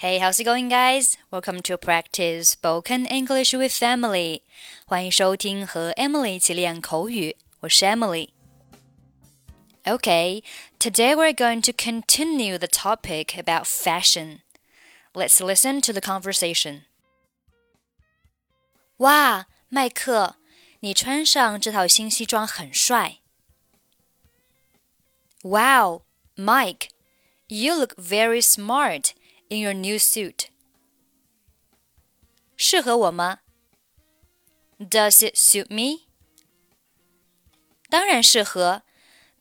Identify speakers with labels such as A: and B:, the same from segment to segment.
A: Hey, how's it going, guys? Welcome to practice spoken English with Emily. 欢迎收听和 Emily 一起练口语。我是 Emily。Okay, today we're going to continue the topic about fashion. Let's listen to the conversation. 哇，麦克，你穿上这套新西装很帅。Wow, Mike, you look very smart in your new suit. 适合我吗？Does it suit me? 当然适合，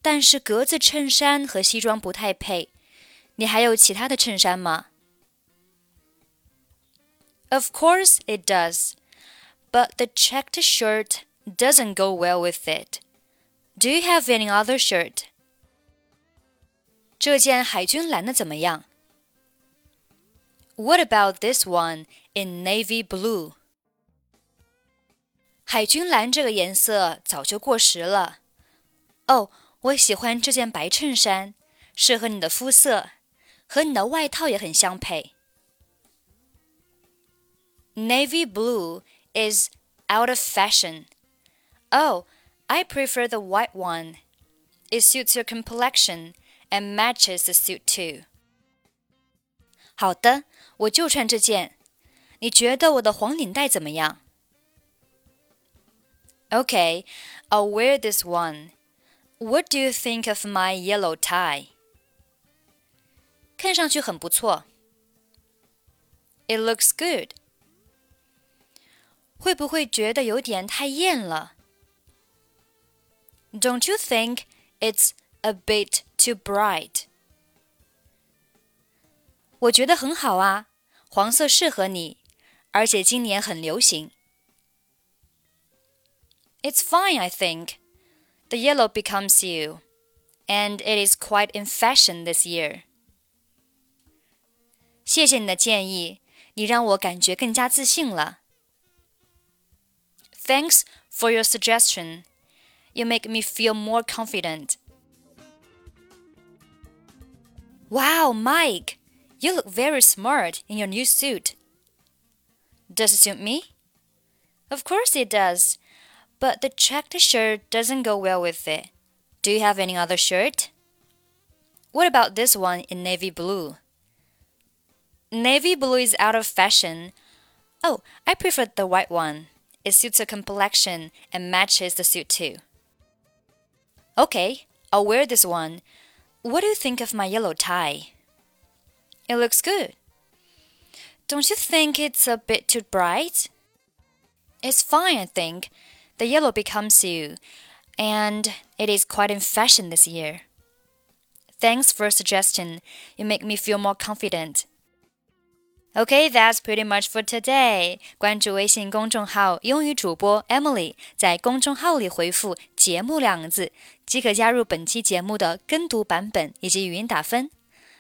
A: 但是格子衬衫和西装不太配。你还有其他的衬衫吗？Of course it does, but the checked shirt doesn't go well with it. Do you have any other shirt? 这件海军蓝的怎么样 ？what about this one in navy blue? 海军蓝这个颜色早就过时了。哦，我喜欢这件白衬衫，适合你的肤色，和你的外套也很相配。Navy blue is out of fashion. Oh, I prefer the white one. It suits your complexion and matches the suit too. 好的，我就穿这件。你觉得我的黄领带怎么样？Okay, I'll wear this one. What do you think of my yellow tie? 看上去很不错。It looks good. 会不会觉得有点太艳了？Don't you think it's a bit too bright? 我觉得很好啊，黄色适合你，而且今年很流行。It's fine, I think. The yellow becomes you, and it is quite in fashion this year. 谢谢你的建议，你让我感觉更加自信了。Thanks for your suggestion. You make me feel more confident. Wow, Mike! You look very smart in your new suit. Does it suit me? Of course it does, but the checked shirt doesn't go well with it. Do you have any other shirt? What about this one in navy blue? Navy blue is out of fashion. Oh, I prefer the white one. It suits your complexion and matches the suit too. Okay, I'll wear this one. What do you think of my yellow tie? It looks good. Don't you think it's a bit too bright? It's fine, I think. The yellow becomes you, and it is quite in fashion this year. Thanks for a suggestion. You make me feel more confident. Okay, that's pretty much for today. 关注微信公众号“英语主播 Emily”，在公众号里回复“节目”两个字，即可加入本期节目的跟读版本以及语音打分。